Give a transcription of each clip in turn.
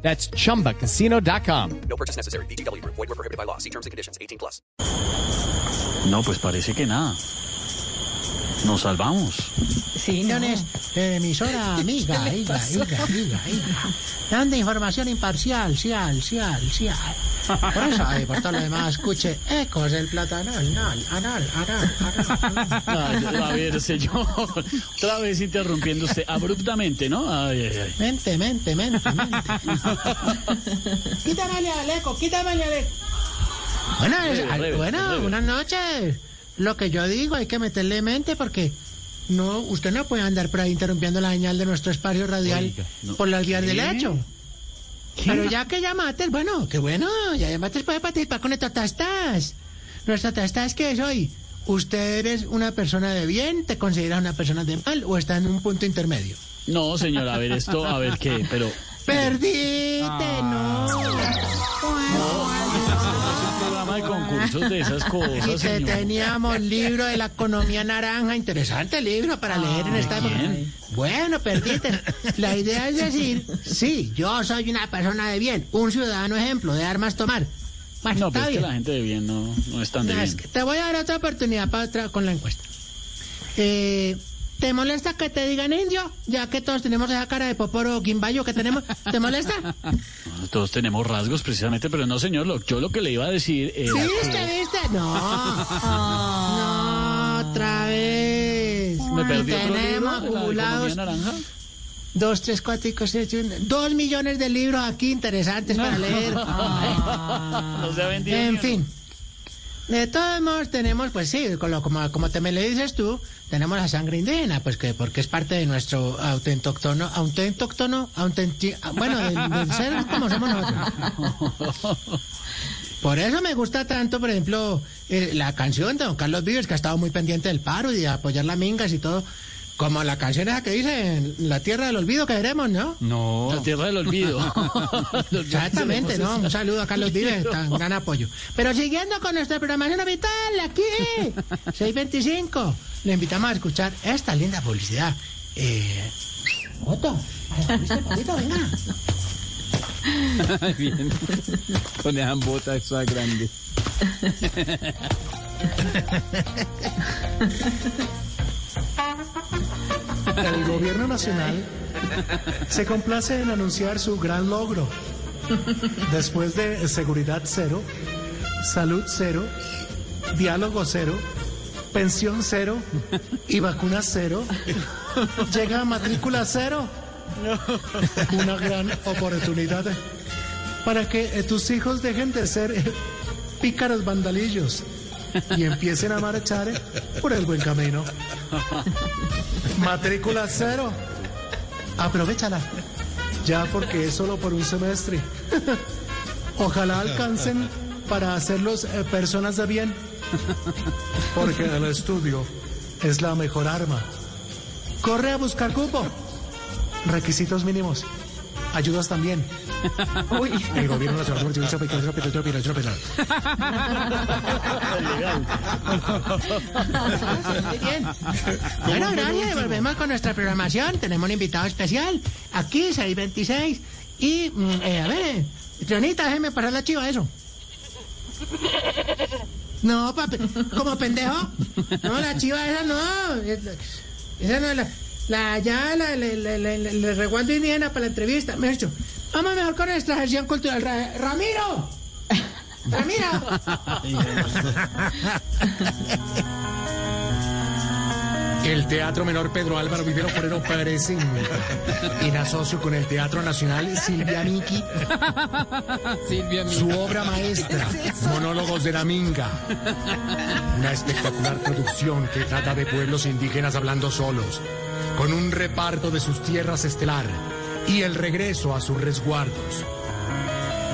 That's chumbacasino.com. No purchase necessary. BGW. Void were prohibited by law. See terms and conditions. 18 plus. No, pues parece que nada. Nos salvamos. Sí, no. de emisora amiga, amiga, amiga, amiga, amiga. Dando información imparcial, cial, cial, cial. Por eso, ay, por todo lo demás, escuche ecos del platanal, anal, anal, anal, anal. A ver, señor. Otra vez interrumpiendo usted abruptamente, ¿no? Ay, ay, ay. Mente, mente, mente, mente. quítamele al eco, quítamele al eco. Bueno, bueno, buenas noches. Lo que yo digo, hay que meterle mente porque no, usted no puede andar por ahí interrumpiendo la señal de nuestro espacio radial Oiga, no. por las vías del ¿Qué? hecho. Pero ya que llamaste, bueno, qué bueno, ya llamaste puede participar con nuestro tastas. Nuestro tastas que es hoy. ¿Usted eres una persona de bien? ¿Te consideras una persona de mal? ¿O está en un punto intermedio? No, señor, a ver esto, a ver qué, pero. Perdiste, Ah. no. De concursos de esas Y cosas, que señor. teníamos libro de la economía naranja, interesante libro para leer en esta época. Bueno, perdiste. La idea es decir, sí, yo soy una persona de bien, un ciudadano ejemplo de armas tomar. Bueno, No, pues es que bien. la gente de bien no, no es tan de No, es bien. que te voy a dar otra oportunidad para otra con la encuesta. Eh, ¿Te molesta que te digan indio? Ya que todos tenemos esa cara de poporo quimbayo que tenemos. ¿Te molesta? Todos tenemos rasgos precisamente, pero no, señor, lo, yo lo que le iba a decir que- ¿Viste, viste? No. No, otra vez. ¿Me perdí otro Tenemos acumulados naranja? dos, tres, cuatro, cinco, seis, dos millones de libros aquí interesantes para leer. No se ha vendido. En fin. De todos modos tenemos, pues sí, con lo- como, como te me le dices tú, tenemos la sangre indígena, pues que porque es parte de nuestro autentóctono, autentóctono, autenti- bueno, del ser como somos nosotros. Por eso me gusta tanto, por ejemplo, eh, la canción de Don Carlos Vives, que ha estado muy pendiente del paro y de apoyar las mingas y todo. Como la canción esa que dice, La Tierra del Olvido que queremos, ¿no? No. La tierra del olvido. Exactamente, ¿no? Un saludo a Carlos Vives, tan gran apoyo. Pero siguiendo con nuestra programación habitual, aquí, 625, le invitamos a escuchar esta linda publicidad. Eh, Otto, ¿viste, papito? Venga. Bien. Con esa bota esa grande. El gobierno nacional se complace en anunciar su gran logro. Después de seguridad cero, salud cero, diálogo cero, pensión cero y vacuna cero, llega matrícula cero. Una gran oportunidad para que eh, tus hijos dejen de ser eh, pícaros vandalillos y empiecen a marchar eh, por el buen camino. Matrícula cero. Aprovechala. Ya porque es solo por un semestre. Ojalá alcancen para hacerlos eh, personas de bien. Porque el estudio es la mejor arma. Corre a buscar cupo. Requisitos mínimos. Ayudas también. El gobierno nacional. Muy bien. Bueno, gracias. Volvemos con nuestra programación. Tenemos un invitado especial. Aquí, 626. Y, mm, eh, a ver, Tronita, déjeme parar la chiva, eso. No, papi, como pendejo. No, la chiva esa no. Esa no es la. La ya, la, la, la, la, la- la reguando indígena para la entrevista. Me ha dicho, vamos mejor con nuestra cultural. Ra- ¡Ramiro! ¡Ramiro! El Teatro Menor Pedro Álvaro Vivero Forero Pérez en, en asocio con el Teatro Nacional Silvia Miki, Silvia, mi- su obra maestra, Monólogos de la Minga. Una espectacular producción que trata de pueblos indígenas hablando solos, con un reparto de sus tierras estelar y el regreso a sus resguardos.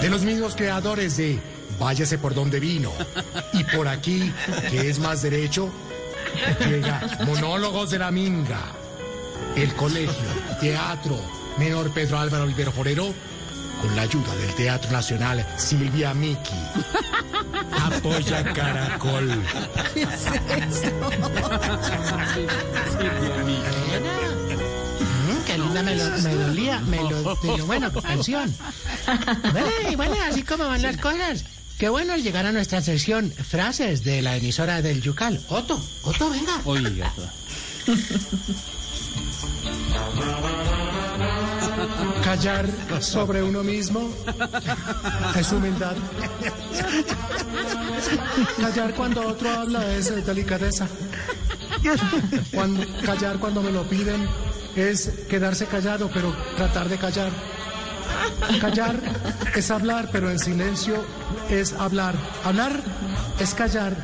De los mismos creadores de váyase por donde vino. Y por aquí, que es más derecho, llega Monólogos de la Minga. El colegio, teatro, menor Pedro Álvaro Olivero Forero, con la ayuda del Teatro Nacional Silvia Miki. Apoya Caracol. Mm, qué linda melo- melodía, melo- melo- bueno, canción. Bueno, y bueno, así como van las cosas. Qué bueno llegar a nuestra sección Frases de la emisora del Yucal. Otto, Otto, venga. Oiga. Callar sobre uno mismo es humildad. Callar cuando otro habla es delicadeza. Cuando- callar cuando me lo piden es quedarse callado, pero tratar de callar. Callar es hablar, pero en silencio es hablar. Hablar es callar.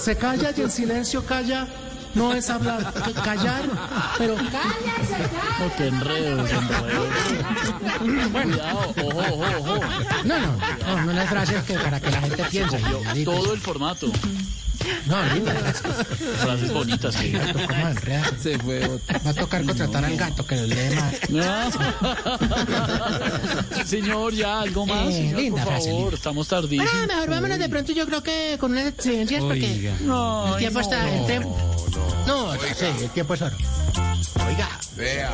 Se calla y en silencio calla. No es hablar, callar, pero Oh, qué enredos, enredos. Cuidado, ojo, ojo, ojo. No, no, no, no las frases que para que la gente piense. Todo el formato. No, linda. Frases bonitas que. Se fue otro. Va a tocar contratar al gato que lo lee más. Señor, ya, algo más. Eh, señor, linda por frase, favor, linda. estamos tardísimos. Bueno, mejor vámonos de pronto yo creo que con unas exigencias porque. No, el tiempo está... El tiempo... No, no, sí, el tiempo es oro. Oiga, Vea,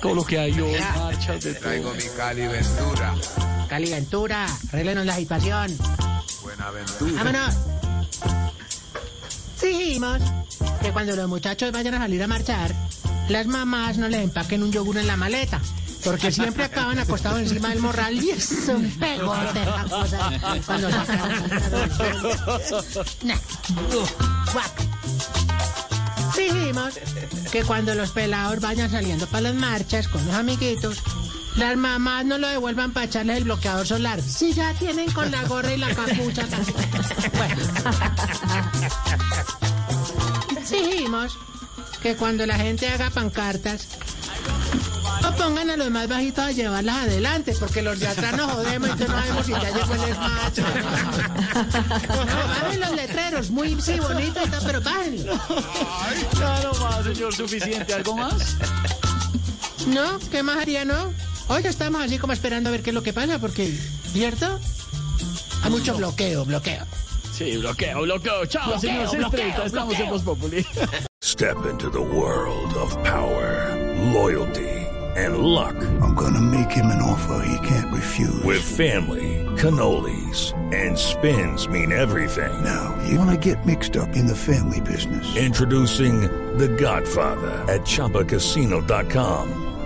todo lo que hay hoy, marchas de traigo todo. mi Cali Ventura. Cali Ventura, arréglenos la situación. Buenaventura. Vámonos. Dijimos que cuando los muchachos vayan a salir a marchar, las mamás no les empaquen un yogur en la maleta. Porque siempre acaban acostados encima del morral y es un pegote cuando. Dijimos que cuando los pelados vayan saliendo para las marchas con los amiguitos, las mamás no lo devuelvan para echarles el bloqueador solar. Si ya tienen con la gorra y la capucha. Bueno. Dijimos que cuando la gente haga pancartas, no pongan a los más bajitos a llevarlas adelante, porque los de atrás nos jodemos y que no sabemos si ya llegó el esmacho. No, bajen los letreros, muy sí, bonito y todo, pero bájenlo. Ya no más, señor, suficiente. ¿Algo más? ¿No? ¿Qué más haría, no? Hoy estamos así como esperando a ver qué es lo que pasa, porque, ¿cierto? Hay mucho bloqueo, bloqueo. Sí, bloqueo, bloqueo. Chao, señor. bloqueo, 6:30, Estamos en Voz Populi. Step into the world of power, loyalty, and luck. I'm gonna make him an offer he can't refuse. With family, cannolis, and spins mean everything. Now, you wanna get mixed up in the family business. Introducing The Godfather at ChumbaCasino.com.